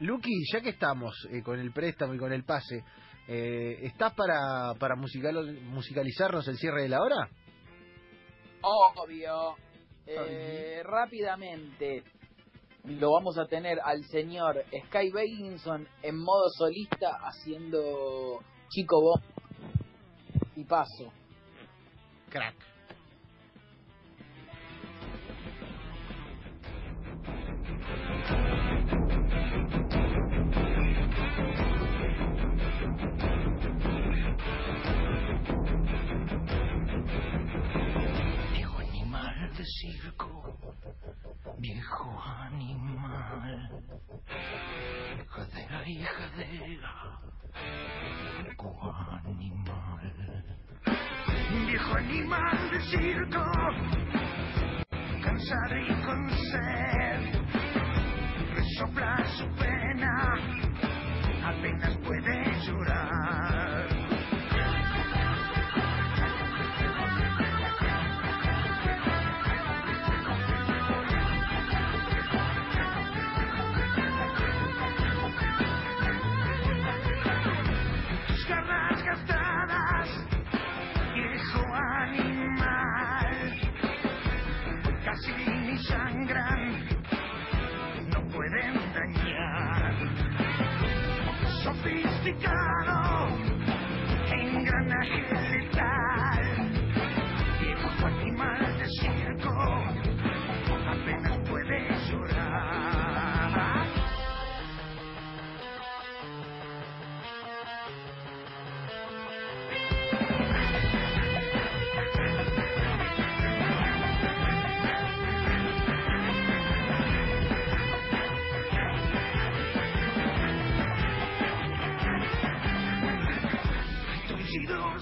Luqui, ya que estamos eh, con el préstamo y con el pase, eh, ¿estás para, para musical, musicalizarnos el cierre de la hora? Obvio. Eh, rápidamente lo vamos a tener al señor Sky Baginson en modo solista haciendo Chico Bomb y paso. Crack. Viejo animal, jadera y jadera, viejo animal. Viejo animal de circo, cansado y con sed, garras gastadas, viejo animal. Casi ni sangran, no pueden dañar. Sofisticado, engranaje letal.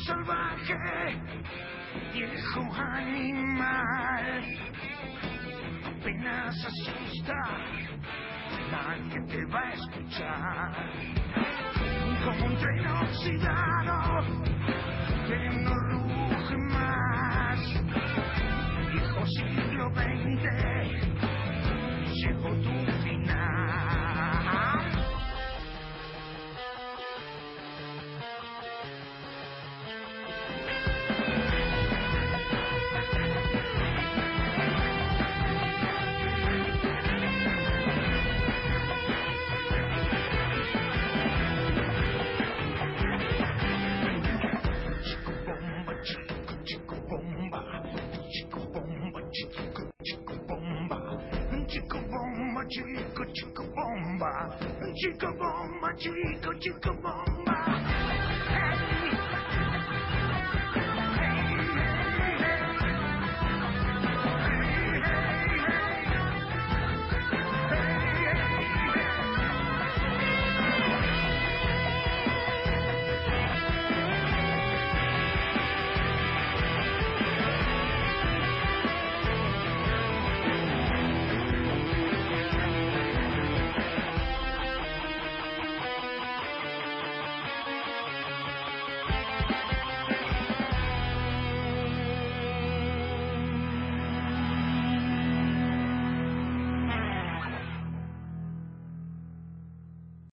Salvaje, viejo animal, apenas asusta, nadie te va a escuchar. Como un tren oxidado, que no chico, chico bomba, chico bomba, chico, chico bomba.